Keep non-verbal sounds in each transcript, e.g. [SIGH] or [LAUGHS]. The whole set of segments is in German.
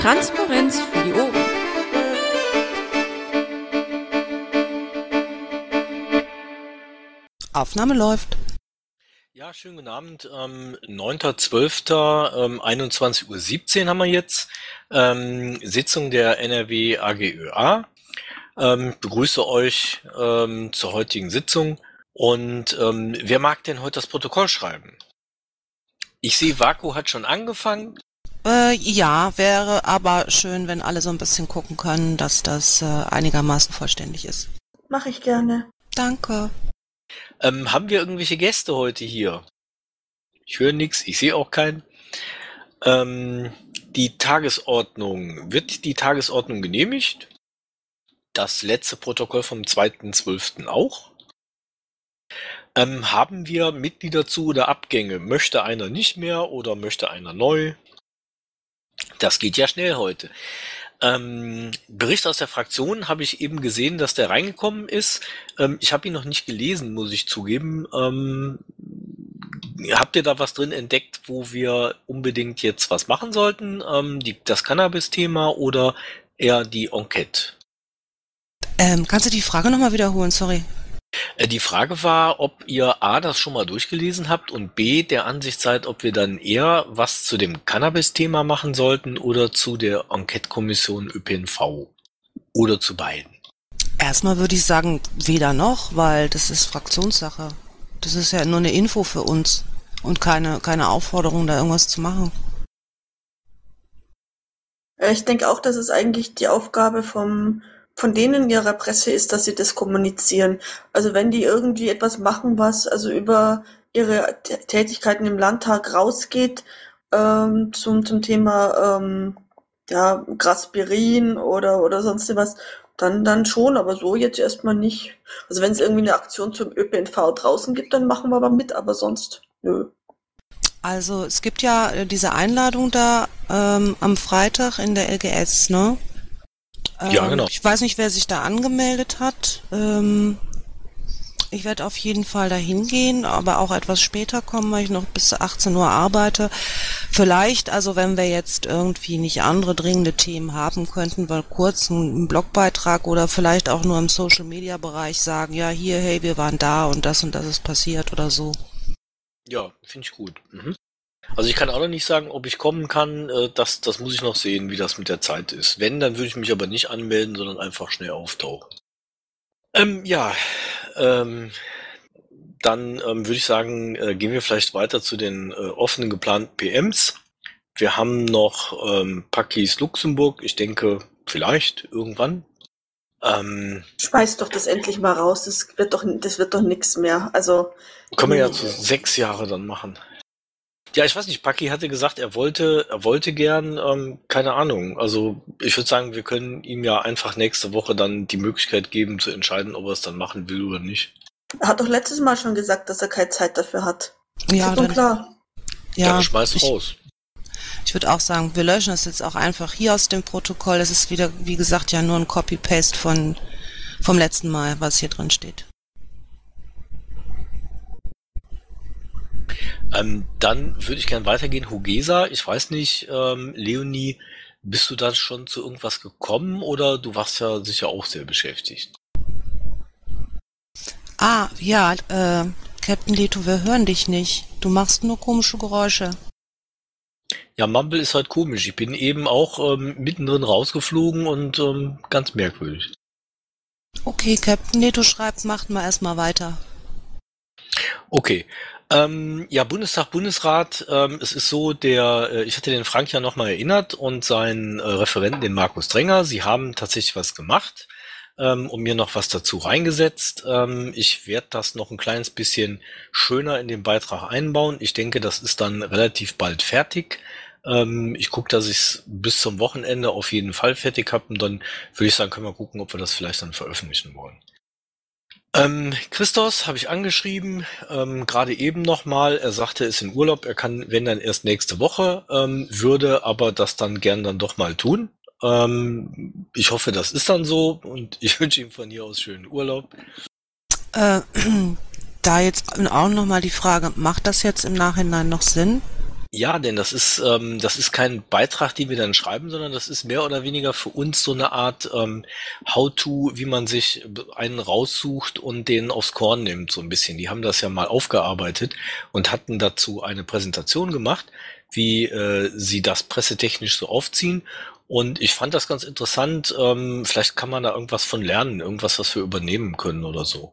Transparenz für die Ohren. Aufnahme läuft. Ja, schönen guten Abend. Ähm, 9.12. Ähm, 21.17 Uhr haben wir jetzt. Ähm, Sitzung der NRW AGÖA. Ähm, begrüße euch ähm, zur heutigen Sitzung. Und ähm, wer mag denn heute das Protokoll schreiben? Ich sehe, Vaku hat schon angefangen. Äh, ja, wäre aber schön, wenn alle so ein bisschen gucken können, dass das äh, einigermaßen vollständig ist. Mache ich gerne. Danke. Ähm, haben wir irgendwelche Gäste heute hier? Ich höre nichts, ich sehe auch keinen. Ähm, die Tagesordnung. Wird die Tagesordnung genehmigt? Das letzte Protokoll vom 2.12. auch? Ähm, haben wir Mitglieder zu oder Abgänge? Möchte einer nicht mehr oder möchte einer neu? Das geht ja schnell heute. Ähm, Bericht aus der Fraktion habe ich eben gesehen, dass der reingekommen ist. Ähm, ich habe ihn noch nicht gelesen, muss ich zugeben. Ähm, habt ihr da was drin entdeckt, wo wir unbedingt jetzt was machen sollten? Ähm, die, das Cannabis-Thema oder eher die Enquete? Ähm, kannst du die Frage nochmal wiederholen? Sorry. Äh, Die Frage war, ob ihr A, das schon mal durchgelesen habt und B, der Ansicht seid, ob wir dann eher was zu dem Cannabis-Thema machen sollten oder zu der Enquete-Kommission ÖPNV oder zu beiden. Erstmal würde ich sagen, weder noch, weil das ist Fraktionssache. Das ist ja nur eine Info für uns und keine, keine Aufforderung, da irgendwas zu machen. Äh, Ich denke auch, dass es eigentlich die Aufgabe vom, von denen ihrer Presse ist, dass sie das kommunizieren. Also wenn die irgendwie etwas machen, was also über ihre Tä- Tätigkeiten im Landtag rausgeht, ähm, zum, zum Thema ähm, ja, Graspirin oder, oder sonst was, dann, dann schon, aber so jetzt erstmal nicht. Also wenn es irgendwie eine Aktion zum ÖPNV draußen gibt, dann machen wir aber mit, aber sonst nö. Also es gibt ja äh, diese Einladung da ähm, am Freitag in der LGS, ne? Ja, Ähm, genau. Ich weiß nicht, wer sich da angemeldet hat. Ähm, ich werde auf jeden Fall dahin gehen, aber auch etwas später kommen, weil ich noch bis 18 Uhr arbeite. Vielleicht, also wenn wir jetzt irgendwie nicht andere dringende Themen haben, könnten wir kurz einen, Blogbeitrag oder vielleicht auch nur im Social Media Bereich sagen, ja hier, hey, wir waren da und das und das ist passiert oder so. Ja, finde ich gut. Mhm. Also ich kann auch noch nicht sagen, ob ich kommen kann. Äh, das, das muss ich noch sehen, wie das mit der Zeit ist. Wenn, dann würde ich mich aber nicht anmelden, sondern einfach schnell auftauchen. Ähm, ja, ähm, dann ähm, würde ich sagen, äh, gehen wir vielleicht weiter zu den äh, offenen geplanten PMs. Wir haben noch ähm, Pakis Luxemburg. Ich denke, vielleicht irgendwann. Ähm, Schmeiß doch das endlich mal raus, das wird doch, das wird doch nix mehr. Also, Können wir ja zu sechs Jahre dann machen. Ja, ich weiß nicht, Paki hatte gesagt, er wollte, er wollte gern, ähm, keine Ahnung. Also ich würde sagen, wir können ihm ja einfach nächste Woche dann die Möglichkeit geben zu entscheiden, ob er es dann machen will oder nicht. Er hat doch letztes Mal schon gesagt, dass er keine Zeit dafür hat. Ja, ist doch dann, klar. Ja, ja, dann schmeiß ich, raus. Ich würde auch sagen, wir löschen das jetzt auch einfach hier aus dem Protokoll. Das ist wieder, wie gesagt, ja nur ein Copy-Paste von vom letzten Mal, was hier drin steht. Ähm, dann würde ich gern weitergehen. Hugesa, ich weiß nicht, ähm, Leonie, bist du da schon zu irgendwas gekommen oder du warst ja sicher auch sehr beschäftigt? Ah, ja, äh, Captain Leto, wir hören dich nicht. Du machst nur komische Geräusche. Ja, Mumble ist halt komisch. Ich bin eben auch ähm, mittendrin rausgeflogen und ähm, ganz merkwürdig. Okay, Captain Leto schreibt, macht mal erstmal weiter. Okay. Ähm, ja, Bundestag, Bundesrat, ähm, es ist so, der, äh, ich hatte den Frank ja nochmal erinnert und seinen äh, Referenten, den Markus Drenger, sie haben tatsächlich was gemacht ähm, und mir noch was dazu reingesetzt. Ähm, ich werde das noch ein kleines bisschen schöner in den Beitrag einbauen. Ich denke, das ist dann relativ bald fertig. Ähm, ich gucke, dass ich es bis zum Wochenende auf jeden Fall fertig habe und dann würde ich sagen, können wir gucken, ob wir das vielleicht dann veröffentlichen wollen. Ähm, Christos habe ich angeschrieben, ähm, gerade eben nochmal. Er sagte, er ist in Urlaub. Er kann, wenn dann erst nächste Woche, ähm, würde aber das dann gern dann doch mal tun. Ähm, ich hoffe, das ist dann so und [LAUGHS] ich wünsche ihm von hier aus schönen Urlaub. Äh, [CLEARS THROAT] da jetzt auch nochmal die Frage, macht das jetzt im Nachhinein noch Sinn? Ja, denn das ist, ähm, das ist kein Beitrag, den wir dann schreiben, sondern das ist mehr oder weniger für uns so eine Art ähm, How-to, wie man sich einen raussucht und den aufs Korn nimmt, so ein bisschen. Die haben das ja mal aufgearbeitet und hatten dazu eine Präsentation gemacht, wie äh, sie das pressetechnisch so aufziehen. Und ich fand das ganz interessant. Ähm, vielleicht kann man da irgendwas von lernen, irgendwas, was wir übernehmen können oder so.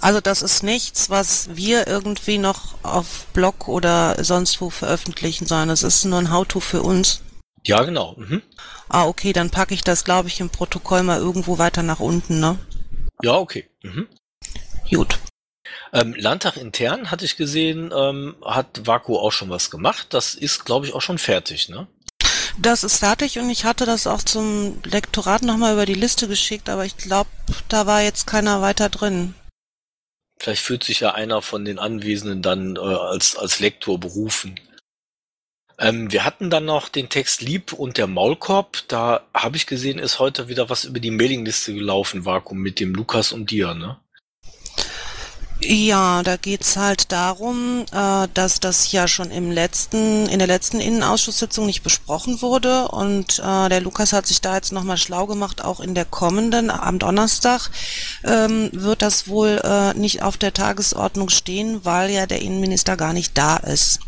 Also das ist nichts, was wir irgendwie noch auf Blog oder sonst wo veröffentlichen, sondern es ist nur ein How-to für uns. Ja, genau. Mhm. Ah, okay, dann packe ich das, glaube ich, im Protokoll mal irgendwo weiter nach unten, ne? Ja, okay. Mhm. Gut. Ähm, Landtag intern hatte ich gesehen, ähm, hat Vaku auch schon was gemacht. Das ist, glaube ich, auch schon fertig, ne? Das ist fertig und ich hatte das auch zum Lektorat nochmal über die Liste geschickt, aber ich glaube, da war jetzt keiner weiter drin. Vielleicht fühlt sich ja einer von den Anwesenden dann äh, als, als Lektor berufen. Ähm, wir hatten dann noch den Text Lieb und der Maulkorb. Da habe ich gesehen, ist heute wieder was über die Mailingliste gelaufen, Vakuum, mit dem Lukas und dir, ne? Ja, da geht's halt darum, äh, dass das ja schon im letzten, in der letzten Innenausschusssitzung nicht besprochen wurde und äh, der Lukas hat sich da jetzt nochmal schlau gemacht, auch in der kommenden, am Donnerstag ähm, wird das wohl äh, nicht auf der Tagesordnung stehen, weil ja der Innenminister gar nicht da ist.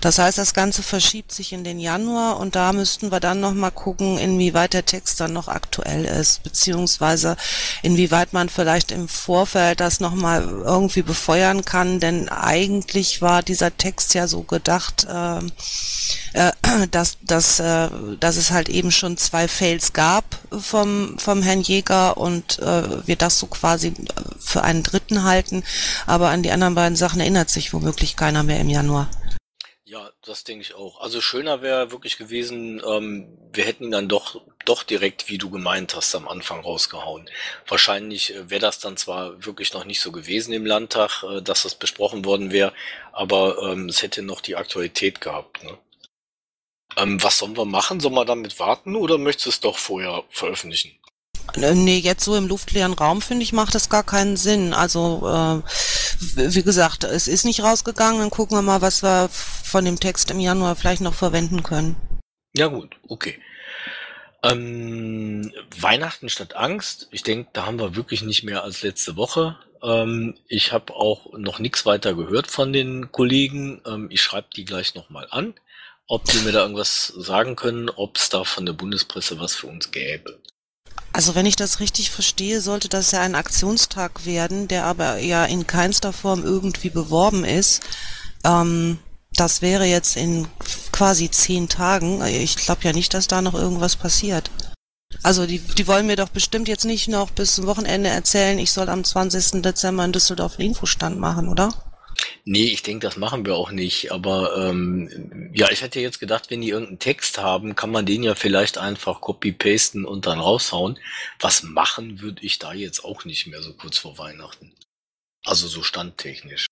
Das heißt, das Ganze verschiebt sich in den Januar und da müssten wir dann nochmal gucken, inwieweit der Text dann noch aktuell ist, beziehungsweise inwieweit man vielleicht im Vorfeld das nochmal irgendwie befeuern kann, denn eigentlich war dieser Text ja so gedacht, äh, äh, [CLEARS THROAT] dass, dass, äh, dass es halt eben schon zwei Fails gab vom, vom Herrn Jäger und äh, wir das so quasi für einen dritten halten, aber an die anderen beiden Sachen erinnert sich womöglich keiner mehr im Januar. Ja, das denke ich auch. Also schöner wäre wirklich gewesen, ähm, wir hätten ihn dann doch, doch direkt, wie du gemeint hast, am Anfang rausgehauen. Wahrscheinlich äh, wäre das dann zwar wirklich noch nicht so gewesen im Landtag, äh, dass das besprochen worden wäre, aber ähm, es hätte noch die Aktualität gehabt. Ne? Ähm, was sollen wir machen? Sollen wir damit warten oder möchtest du es doch vorher veröffentlichen? Äh, nee, jetzt so im luftleeren Raum, finde ich, macht das gar keinen Sinn. Also, äh, wie gesagt, es ist nicht rausgegangen, dann gucken wir mal, was wir von dem Text im Januar vielleicht noch verwenden können. Ja gut, okay. Ähm, Weihnachten statt Angst. Ich denke, da haben wir wirklich nicht mehr als letzte Woche. Ähm, ich habe auch noch nichts weiter gehört von den Kollegen. Ähm, ich schreibe die gleich nochmal an, ob die mir da irgendwas sagen können, ob es da von der Bundespresse was für uns gäbe. Also wenn ich das richtig verstehe, sollte das ja ein Aktionstag werden, der aber ja in keinster Form irgendwie beworben ist. Ähm, das wäre jetzt in quasi zehn Tagen. Ich glaube ja nicht, dass da noch irgendwas passiert. Also die, die wollen mir doch bestimmt jetzt nicht noch bis zum Wochenende erzählen, ich soll am 20. Dezember in Düsseldorf einen Infostand machen, oder? Nee, ich denke, das machen wir auch nicht. Aber ähm, ja, ich hätte jetzt gedacht, wenn die irgendeinen Text haben, kann man den ja vielleicht einfach copy-pasten und dann raushauen. Was machen würde ich da jetzt auch nicht mehr so kurz vor Weihnachten. Also so standtechnisch.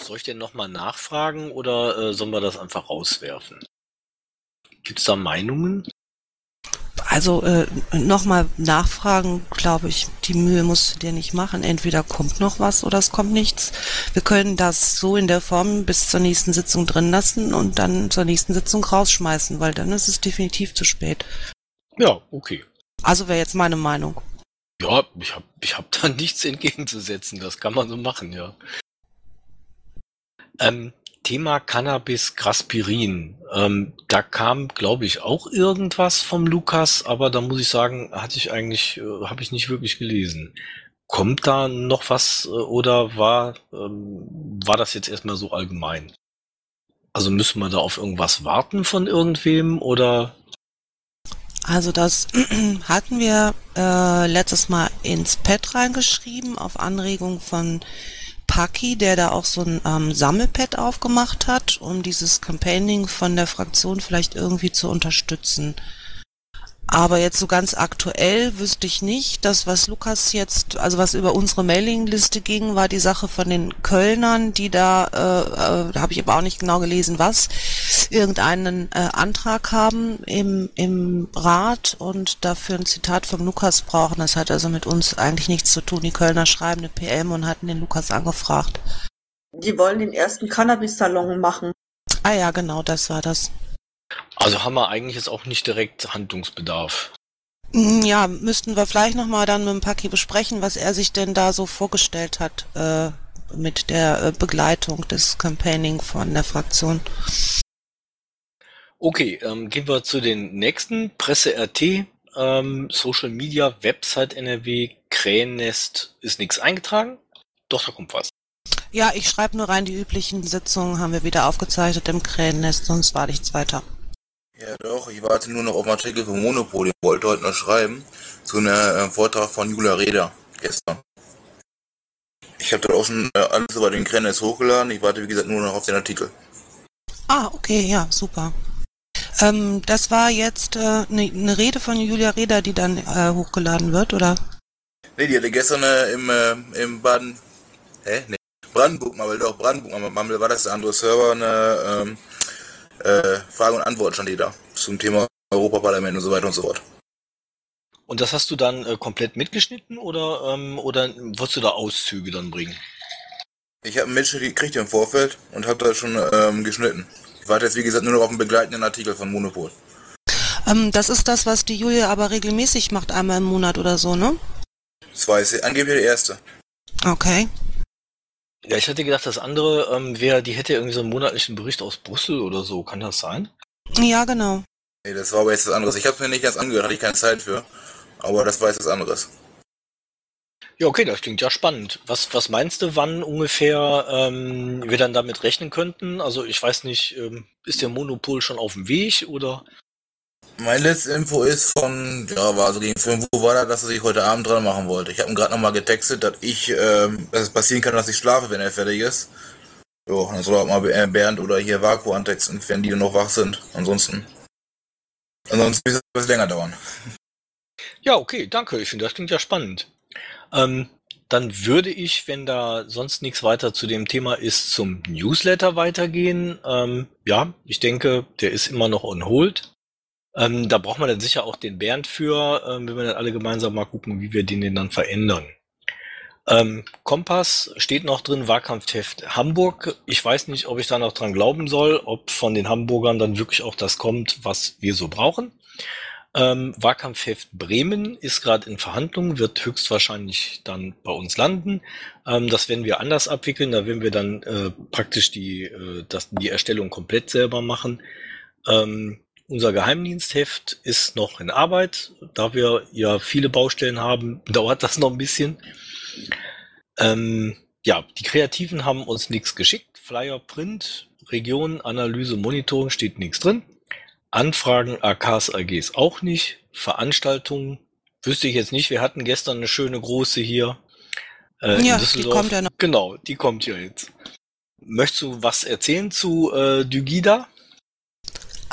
Soll ich denn nochmal nachfragen oder äh, sollen wir das einfach rauswerfen? Gibt's da Meinungen? Also äh, nochmal nachfragen, glaube ich, die Mühe musst du dir nicht machen. Entweder kommt noch was oder es kommt nichts. Wir können das so in der Form bis zur nächsten Sitzung drin lassen und dann zur nächsten Sitzung rausschmeißen, weil dann ist es definitiv zu spät. Ja, okay. Also wäre jetzt meine Meinung. Ja, ich habe ich hab da [LAUGHS] nichts entgegenzusetzen. Das kann man so machen, ja. Ähm, Thema Cannabis Graspirin. Ähm, da kam, glaube ich, auch irgendwas vom Lukas, aber da muss ich sagen, hatte ich eigentlich, äh, habe ich nicht wirklich gelesen. Kommt da noch was äh, oder war, ähm, war das jetzt erstmal so allgemein? Also müssen wir da auf irgendwas warten von irgendwem oder? Also das [CLEARS THROAT] hatten wir äh, letztes Mal ins Pad reingeschrieben auf Anregung von Paki, der da auch so ein ähm, Sammelpad aufgemacht hat, um dieses Campaigning von der Fraktion vielleicht irgendwie zu unterstützen. Aber jetzt so ganz aktuell wüsste ich nicht. Das, was Lukas jetzt, also was über unsere Mailingliste ging, war die Sache von den Kölnern, die da, äh, äh, da habe ich aber auch nicht genau gelesen, was, irgendeinen äh, Antrag haben im, im Rat und dafür ein Zitat vom Lukas brauchen. Das hat also mit uns eigentlich nichts zu tun. Die Kölner schreiben eine PM und hatten den Lukas angefragt. Die wollen den ersten Cannabis-Salon machen. Ah ja, genau, das war das. Also haben wir eigentlich jetzt auch nicht direkt Handlungsbedarf. Mm, Ja, müssten wir vielleicht nochmal dann mit dem Paki besprechen, was er sich denn da so vorgestellt hat äh, mit der äh, Begleitung des Campaigning von der Fraktion. Okay, ähm, gehen wir zu den nächsten. Presse RT, ähm, Social Media, Website NRW, Krähennest, ist nichts eingetragen? Doch, da kommt was. Ja, ich schreibe nur rein, die üblichen Sitzungen haben wir wieder aufgezeichnet im Krähennest, sonst war nichts weiter. Ja doch, ich warte nur noch auf einen Artikel von Monopol, den wollte heute noch schreiben, zu einem äh, Vortrag von Julia Reda gestern. Ich habe dort auch schon äh, alles über den Krennes hochgeladen, ich warte wie gesagt nur noch auf den Artikel. Ah, okay, ja, super. Ähm, das war jetzt eine äh, ne ne Rede von Julia Reda, die dann äh, hochgeladen wird, oder? Ne, die hatte gestern äh, im, äh, im Baden, hä? Ne, Brandenburg Mammel, doch, Brandenburg Mammel war das der andere Server, eine ähm, äh, Frage und Antwort stand die da zum Thema Europaparlament und so weiter und so fort. Und das hast du dann äh, komplett mitgeschnitten oder, ähm, oder wolltest du da Auszüge dann bringen? Ich habe einen Mitschnitt gekriegt im Vorfeld und habe da schon ähm, geschnitten. Ich warte jetzt wie gesagt nur noch auf einen begleitenden Artikel von Monopol. Ähm, das ist das, was die Julia aber regelmäßig macht, einmal im Monat oder so, ne? Das war jetzt angeblich der erste. Okay. Ja, ich hätte gedacht, das andere ähm, wäre, die hätte irgendwie so einen monatlichen Bericht aus Brüssel oder so. Kann das sein? Ja, genau. Nee, das war aber jetzt was anderes. Ich habe mir nicht ganz angehört, hatte ich keine Zeit für. Aber das war jetzt was anderes. Ja, okay, das klingt ja spannend. Was, was meinst du, wann ungefähr ähm, wir dann damit rechnen könnten? Also ich weiß nicht, ähm, ist der Monopol schon auf dem Weg oder? Meine letzte Info ist von, ja, war so gegen 5 Uhr war da, dass er sich heute Abend dran machen wollte. Ich habe ihm gerade nochmal getextet, dass ich, ähm, dass es passieren kann, dass ich schlafe, wenn er fertig ist. Jo, dann soll er auch mal äh, Bernd oder hier Vaku antexten, wenn die noch wach sind. Ansonsten. Ansonsten wird es länger dauern. Ja, okay, danke. Ich finde, das klingt ja spannend. Ähm, dann würde ich, wenn da sonst nichts weiter zu dem Thema ist, zum Newsletter weitergehen. Ähm, ja, ich denke, der ist immer noch on hold. Ähm, da braucht man dann sicher auch den Bernd für, ähm, wenn wir dann alle gemeinsam mal gucken, wie wir den denn dann verändern. Ähm, Kompass steht noch drin, Wahlkampfheft Hamburg. Ich weiß nicht, ob ich da noch dran glauben soll, ob von den Hamburgern dann wirklich auch das kommt, was wir so brauchen. Ähm, Wahlkampfheft Bremen ist gerade in Verhandlungen, wird höchstwahrscheinlich dann bei uns landen. Ähm, das werden wir anders abwickeln, da werden wir dann äh, praktisch die, äh, das, die Erstellung komplett selber machen. Ähm, unser Geheimdienstheft ist noch in Arbeit. Da wir ja viele Baustellen haben, [LAUGHS] dauert das noch ein bisschen. Ähm, ja, die Kreativen haben uns nichts geschickt. Flyer, Print, Region, Analyse, Monitoring steht nichts drin. Anfragen, AKs, AGs auch nicht. Veranstaltungen wüsste ich jetzt nicht. Wir hatten gestern eine schöne große hier. Äh, Ja, die kommt ja noch. Genau, die kommt ja jetzt. Möchtest du was erzählen zu äh, Dygida?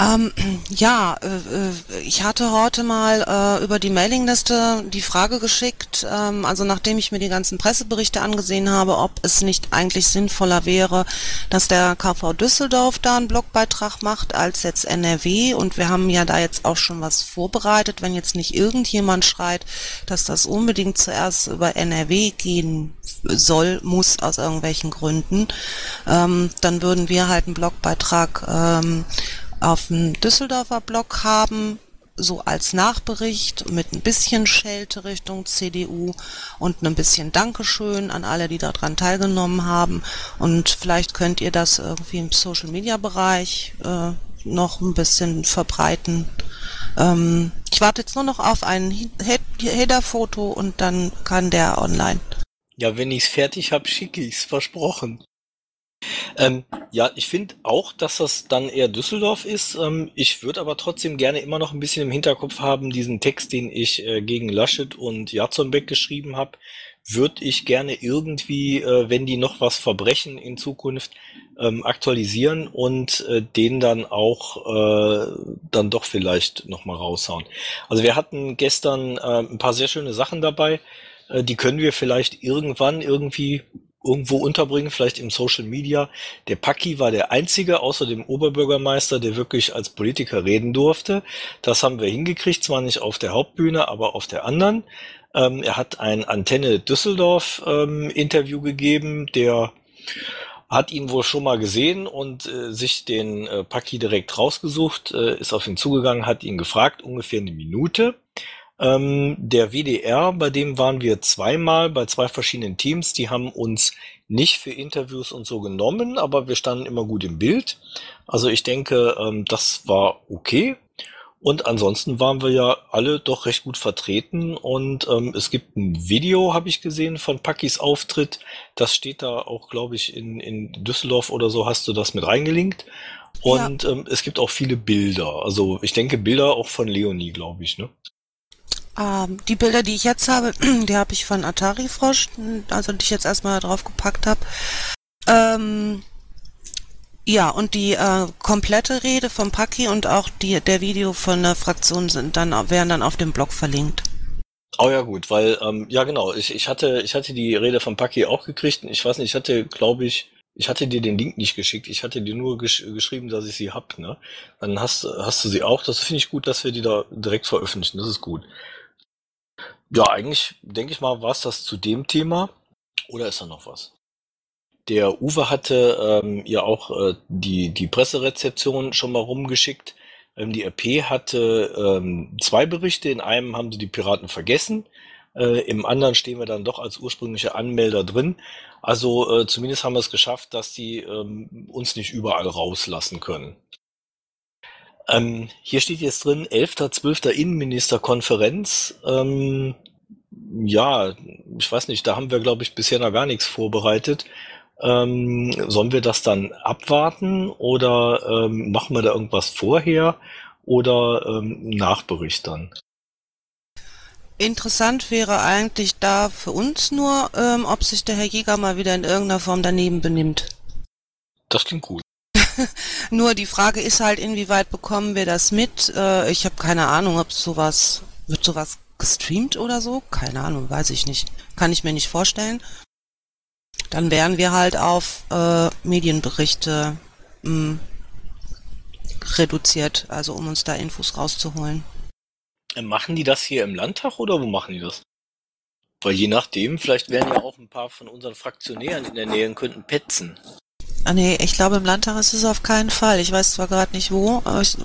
Ähm, [CLEARS THROAT] ja, äh, äh, ich hatte heute mal äh, über die Mailingliste die Frage geschickt, ähm, also nachdem ich mir die ganzen Presseberichte angesehen habe, ob es nicht eigentlich sinnvoller wäre, dass der KV Düsseldorf da einen Blogbeitrag macht als jetzt NRW und wir haben ja da jetzt auch schon was vorbereitet, wenn jetzt nicht irgendjemand schreit, dass das unbedingt zuerst über NRW gehen soll, muss aus irgendwelchen Gründen, ähm, dann würden wir halt einen Blogbeitrag ähm, auf dem Düsseldorfer Blog haben, so als Nachbericht mit ein bisschen Schelte Richtung CDU und ein bisschen Dankeschön an alle, die daran teilgenommen haben. Und vielleicht könnt ihr das irgendwie im Social Media Bereich äh, noch ein bisschen verbreiten. Ähm, ich warte jetzt nur noch auf ein Head- Header-Foto und dann kann der online. Ja, wenn ich's fertig hab, schicke ich's, versprochen. Ähm, ja, ich finde auch, dass das dann eher Düsseldorf ist. Ähm, ich würde aber trotzdem gerne immer noch ein bisschen im Hinterkopf haben, diesen Text, den ich äh, gegen Laschet und Jatzonbeck geschrieben habe, würde ich gerne irgendwie, äh, wenn die noch was verbrechen in Zukunft, ähm, aktualisieren und äh, den dann auch äh, dann doch vielleicht nochmal raushauen. Also wir hatten gestern äh, ein paar sehr schöne Sachen dabei. Äh, die können wir vielleicht irgendwann irgendwie irgendwo unterbringen, vielleicht im Social Media. Der Paki war der einzige außer dem Oberbürgermeister, der wirklich als Politiker reden durfte. Das haben wir hingekriegt, zwar nicht auf der Hauptbühne, aber auf der anderen. Ähm, er hat ein Antenne Düsseldorf ähm, Interview gegeben, der hat ihn wohl schon mal gesehen und äh, sich den äh, Paki direkt rausgesucht, äh, ist auf ihn zugegangen, hat ihn gefragt, ungefähr eine Minute. Ähm, der WDR, bei dem waren wir zweimal bei zwei verschiedenen Teams, die haben uns nicht für Interviews und so genommen, aber wir standen immer gut im Bild. Also ich denke, ähm, das war okay. Und ansonsten waren wir ja alle doch recht gut vertreten und ähm, es gibt ein Video, habe ich gesehen, von Pakis Auftritt. Das steht da auch, glaube ich, in, in Düsseldorf oder so hast du das mit reingelinkt. Und ähm, es gibt auch viele Bilder. Also ich denke Bilder auch von Leonie, glaube ich, ne? Ähm, die Bilder, die ich jetzt habe, [CLEARS THROAT] die habe ich von Atari Frosch, also die ich jetzt erstmal drauf gepackt habe. Ähm, ja, und die äh, komplette Rede vom Paki und auch die, der Video von der Fraktion sind dann, werden dann auf dem Blog verlinkt. Oh ja gut, weil ähm, ja genau, ich, ich hatte ich hatte die Rede von Paki auch gekriegt. Ich weiß nicht, ich hatte glaube ich, ich hatte dir den Link nicht geschickt. Ich hatte dir nur gesch geschrieben, dass ich sie hab. Ne, dann hast hast du sie auch. Das finde ich gut, dass wir die da direkt veröffentlichen. Das ist gut. Ja, eigentlich denke ich mal, war es das zu dem Thema. Oder ist da noch was? Der Uwe hatte ähm, ja auch äh, die, die Presserezeption schon mal rumgeschickt. Ähm, die RP hatte ähm, zwei Berichte. In einem haben sie die Piraten vergessen. Äh, Im anderen stehen wir dann doch als ursprüngliche Anmelder drin. Also äh, zumindest haben wir es geschafft, dass die ähm, uns nicht überall rauslassen können. Ähm, hier steht jetzt drin, 11.12. Innenministerkonferenz. Ähm, ja, ich weiß nicht, da haben wir, glaube ich, bisher noch gar nichts vorbereitet. Ähm, sollen wir das dann abwarten oder ähm, machen wir da irgendwas vorher oder ähm, Nachbericht dann? Interessant wäre eigentlich da für uns nur, ähm, ob sich der Herr Jäger mal wieder in irgendeiner Form daneben benimmt. Das klingt gut. [LAUGHS] nur die Frage ist halt, inwieweit bekommen wir das mit? Äh, ich habe keine Ahnung, ob sowas, wird sowas gestreamt oder so? Keine Ahnung, weiß ich nicht. Kann ich mir nicht vorstellen dann wären wir halt auf äh, Medienberichte mh, hm, reduziert, also um uns da Infos rauszuholen. Machen die das hier im Landtag oder wo machen die das? Weil je nachdem, vielleicht wären ja auch ein paar von unseren Fraktionären in der Nähe und könnten petzen. Ah nee, ich glaube im Landtag ist es auf keinen Fall. Ich weiß zwar gerade nicht wo, aber ich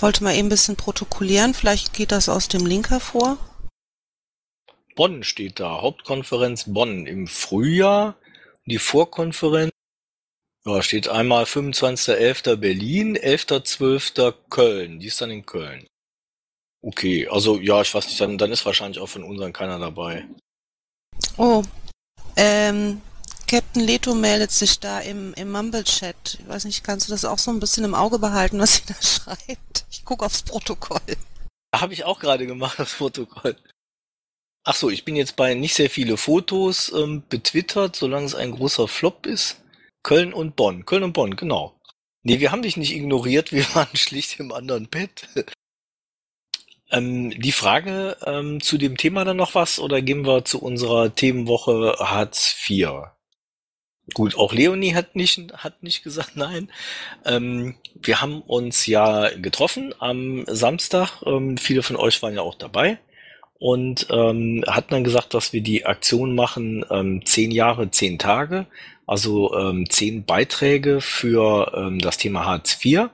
wollte mal eben ein bisschen protokollieren. Vielleicht geht das aus dem Link hervor. Bonn steht da. Hauptkonferenz Bonn im Frühjahr. Die Vorkonferenz ja, steht einmal 25.11. Berlin, 11.12. Köln. Die ist dann in Köln. Okay, also ja, ich weiß nicht, dann, dann ist wahrscheinlich auch von unseren keiner dabei. Oh, ähm, Captain Leto meldet sich da im, im Mumble-Chat. Ich weiß nicht, kannst du das auch so ein bisschen im Auge behalten, was sie da [LAUGHS] schreibt? Ich gucke aufs Protokoll. Habe ich auch gerade gemacht, das Protokoll. Ach so, ich bin jetzt bei nicht sehr viele Fotos ähm, betwittert, solange es ein großer Flop ist. Köln und Bonn. Köln und Bonn, genau. Nee, wir haben dich nicht ignoriert, wir [LAUGHS] waren schlicht im anderen Bett. ähm, die Frage ähm, zu dem Thema dann noch was oder gehen wir zu unserer Themenwoche Hartz IV? Gut, auch Leonie hat nicht, hat nicht gesagt nein. Ähm, wir haben uns ja getroffen am Samstag. Ähm, viele von euch waren ja auch dabei und ähm, hat dann gesagt, dass wir die Aktion machen, ähm, zehn Jahre, zehn Tage, also ähm, zehn Beiträge für ähm, das Thema Hartz IV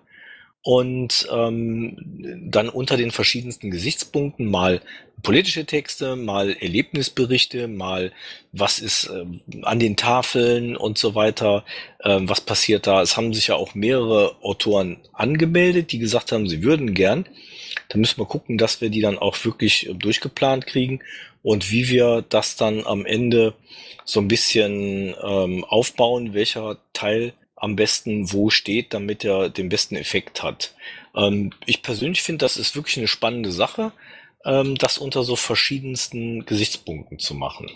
und ähm, dann unter den verschiedensten Gesichtspunkten mal politische Texte, mal Erlebnisberichte, mal was ist äh, an den Tafeln und so weiter, äh, was passiert da. Es haben sich ja auch mehrere Autoren angemeldet, die gesagt haben, sie würden gern. Da müssen wir gucken, dass wir die dann auch wirklich äh, durchgeplant kriegen und wie wir das dann am Ende so ein bisschen ähm, aufbauen, welcher Teil am besten wo steht, damit er den besten Effekt hat. Ähm, ich persönlich finde, das ist wirklich eine spannende Sache, ähm, das unter so verschiedensten Gesichtspunkten zu machen.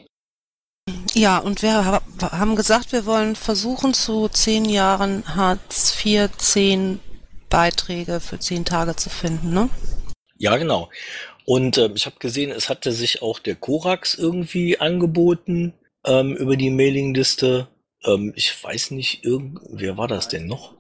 Ja, und wir haben gesagt, wir wollen versuchen, zu zehn Jahren Hartz IV zehn Beiträge für zehn Tage zu finden, ne? Ja, genau. Und äh, ich habe gesehen, es hatte sich auch der Korax irgendwie angeboten ähm, über die Mailingliste. Ähm, ich weiß nicht, irgend wer war das denn noch?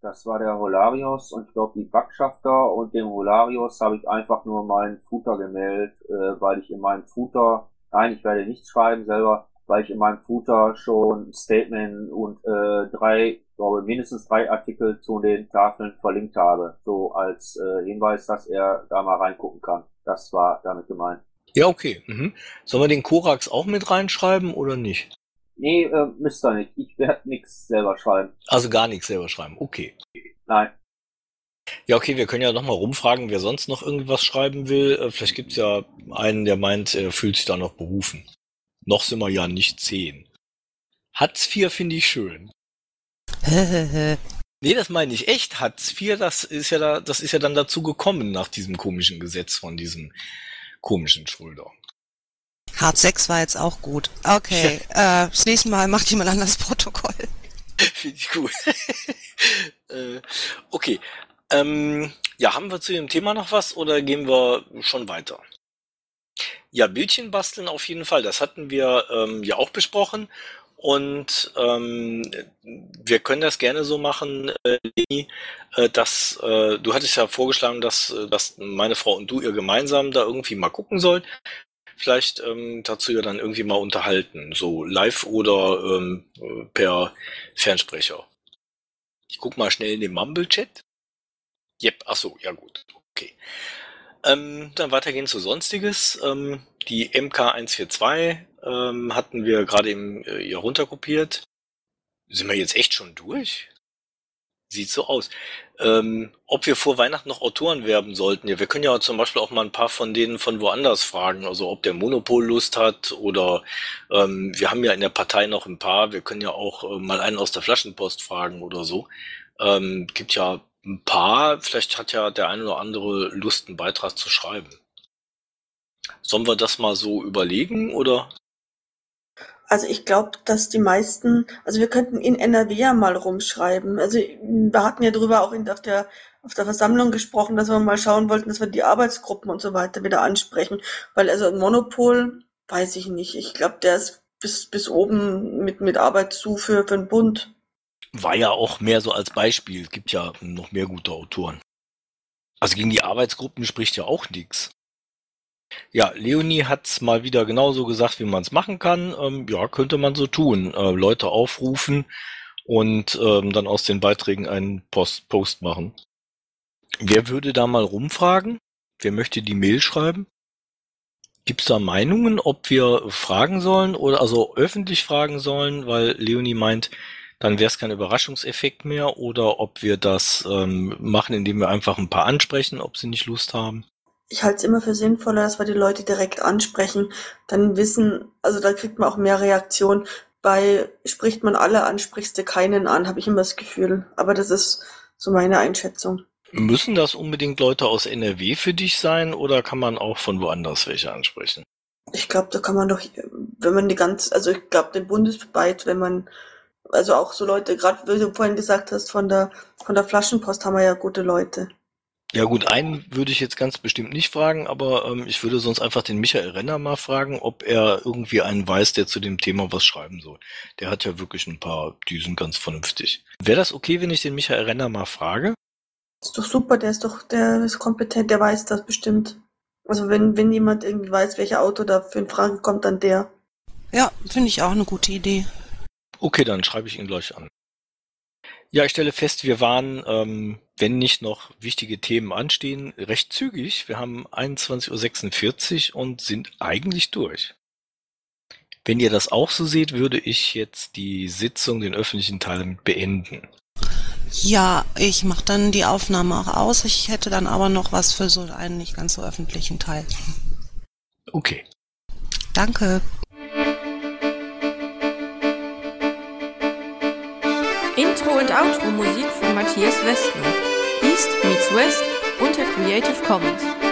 Das war der Holarius und ich glaube die Backschafter und dem Holarius habe ich einfach nur meinen Footer gemeldet, äh, weil ich in meinem Footer, nein, ich werde nichts schreiben selber, weil ich in meinem Footer schon Statement und äh, drei, glaube mindestens drei Artikel zu den Tafeln verlinkt habe, so als äh, Hinweis, dass er da mal reingucken kann. Das war damit gemeint. Ja, okay. Mhm. Sollen wir den Korax auch mit reinschreiben oder nicht? Nee, äh, müsst ihr nicht. Ich werde nichts selber schreiben. Also gar nichts selber schreiben. Okay. Nein. Ja, okay, wir können ja nochmal rumfragen, wer sonst noch irgendwas schreiben will. Äh, vielleicht gibt's ja einen, der meint, er fühlt sich da noch berufen. Noch sind wir ja nicht zehn. Hartz IV finde ich schön. [LAUGHS] Nee, das meine ich echt. Hartz IV, das ist ja da, das ist ja dann dazu gekommen nach diesem komischen Gesetz von diesem komischen Schröder. Hart 6 war jetzt auch gut. Okay, äh, das nächste Mal macht jemand anders Protokoll. [LAUGHS] Finde ich cool. [LAUGHS] äh, okay. Ähm, ja, haben wir zu dem Thema noch was oder gehen wir schon weiter? Ja, Bildchen basteln auf jeden Fall. Das hatten wir ähm, ja auch besprochen. Und ähm, wir können das gerne so machen, äh, Leni, äh, dass äh, du hattest ja vorgeschlagen, dass, äh, dass meine Frau und du ihr gemeinsam da irgendwie mal gucken sollt. Vielleicht ähm, dazu ja dann irgendwie mal unterhalten, so live oder ähm, per Fernsprecher. Ich guck mal schnell in den Mumble-Chat. Yep, ach so, ja gut, okay. Ähm, dann weitergehen zu Sonstiges. Ähm, die MK142 ähm, hatten wir gerade eben äh, hier runterkopiert. Sind wir jetzt echt schon durch? Sieht so aus. Ähm, ob wir vor Weihnachten noch Autoren werben sollten? Ja, wir können ja zum Beispiel auch mal ein paar von denen von woanders fragen. Also ob der Monopol Lust hat oder ähm, wir haben ja in der Partei noch ein paar. Wir können ja auch äh, mal einen aus der Flaschenpost fragen oder so. Ähm, gibt ja ein paar. Vielleicht hat ja der eine oder andere Lust, einen Beitrag zu schreiben. Sollen wir das mal so überlegen oder? Also ich glaube, dass die meisten, also wir könnten in NRW ja mal rumschreiben. Also wir hatten ja darüber auch in, auf, der, auf der Versammlung gesprochen, dass wir mal schauen wollten, dass wir die Arbeitsgruppen und so weiter wieder ansprechen. Weil also ein Monopol, weiß ich nicht. Ich glaube, der ist bis, bis oben mit, mit Arbeit zu für, für den Bund. War ja auch mehr so als Beispiel. Es gibt ja noch mehr gute Autoren. Also gegen die Arbeitsgruppen spricht ja auch nichts. Ja, Leonie hat's mal wieder genauso gesagt, wie man es machen kann. Ähm, ja, könnte man so tun. Äh, Leute aufrufen und ähm, dann aus den Beiträgen einen Post, Post machen. Wer würde da mal rumfragen? Wer möchte die Mail schreiben? Gibt's da Meinungen, ob wir fragen sollen oder also öffentlich fragen sollen, weil Leonie meint, dann wäre es kein Überraschungseffekt mehr oder ob wir das ähm, machen, indem wir einfach ein paar ansprechen, ob sie nicht Lust haben ich halte es immer für sinnvoller, dass wir die Leute direkt ansprechen. Dann wissen, also da kriegt man auch mehr Reaktion. Bei spricht man alle an, sprichst du keinen an, habe ich immer das Gefühl. Aber das ist so meine Einschätzung. Müssen das unbedingt Leute aus NRW für dich sein oder kann man auch von woanders welche ansprechen? Ich glaube, da kann man doch, wenn man die ganz, also ich glaube, den bundesweit, wenn man, also auch so Leute, gerade wie du vorhin gesagt hast, von der, von der Flaschenpost haben wir ja gute Leute. Ja gut, einen würde ich jetzt ganz bestimmt nicht fragen, aber ähm, ich würde sonst einfach den Michael Renner mal fragen, ob er irgendwie einen weiß, der zu dem Thema was schreiben soll. Der hat ja wirklich ein paar, die sind ganz vernünftig. Wäre das okay, wenn ich den Michael Renner mal frage? Ist doch super, der ist doch, der ist kompetent, der weiß das bestimmt. Also wenn, wenn jemand irgendwie weiß, welcher Auto da für eine Frage kommt, dann der. Ja, finde ich auch eine gute Idee. Okay, dann schreibe ich ihn gleich an. Ja, ich stelle fest, wir waren, ähm, wenn nicht noch wichtige Themen anstehen, recht zügig. Wir haben 21.46 Uhr und sind eigentlich durch. Wenn ihr das auch so seht, würde ich jetzt die Sitzung, den öffentlichen Teil beenden. Ja, ich mache dann die Aufnahme auch aus. Ich hätte dann aber noch was für so einen nicht ganz so öffentlichen Teil. Okay. Danke. Intro und Outro Musik von Matthias Westner. East meets West unter Creative Commons.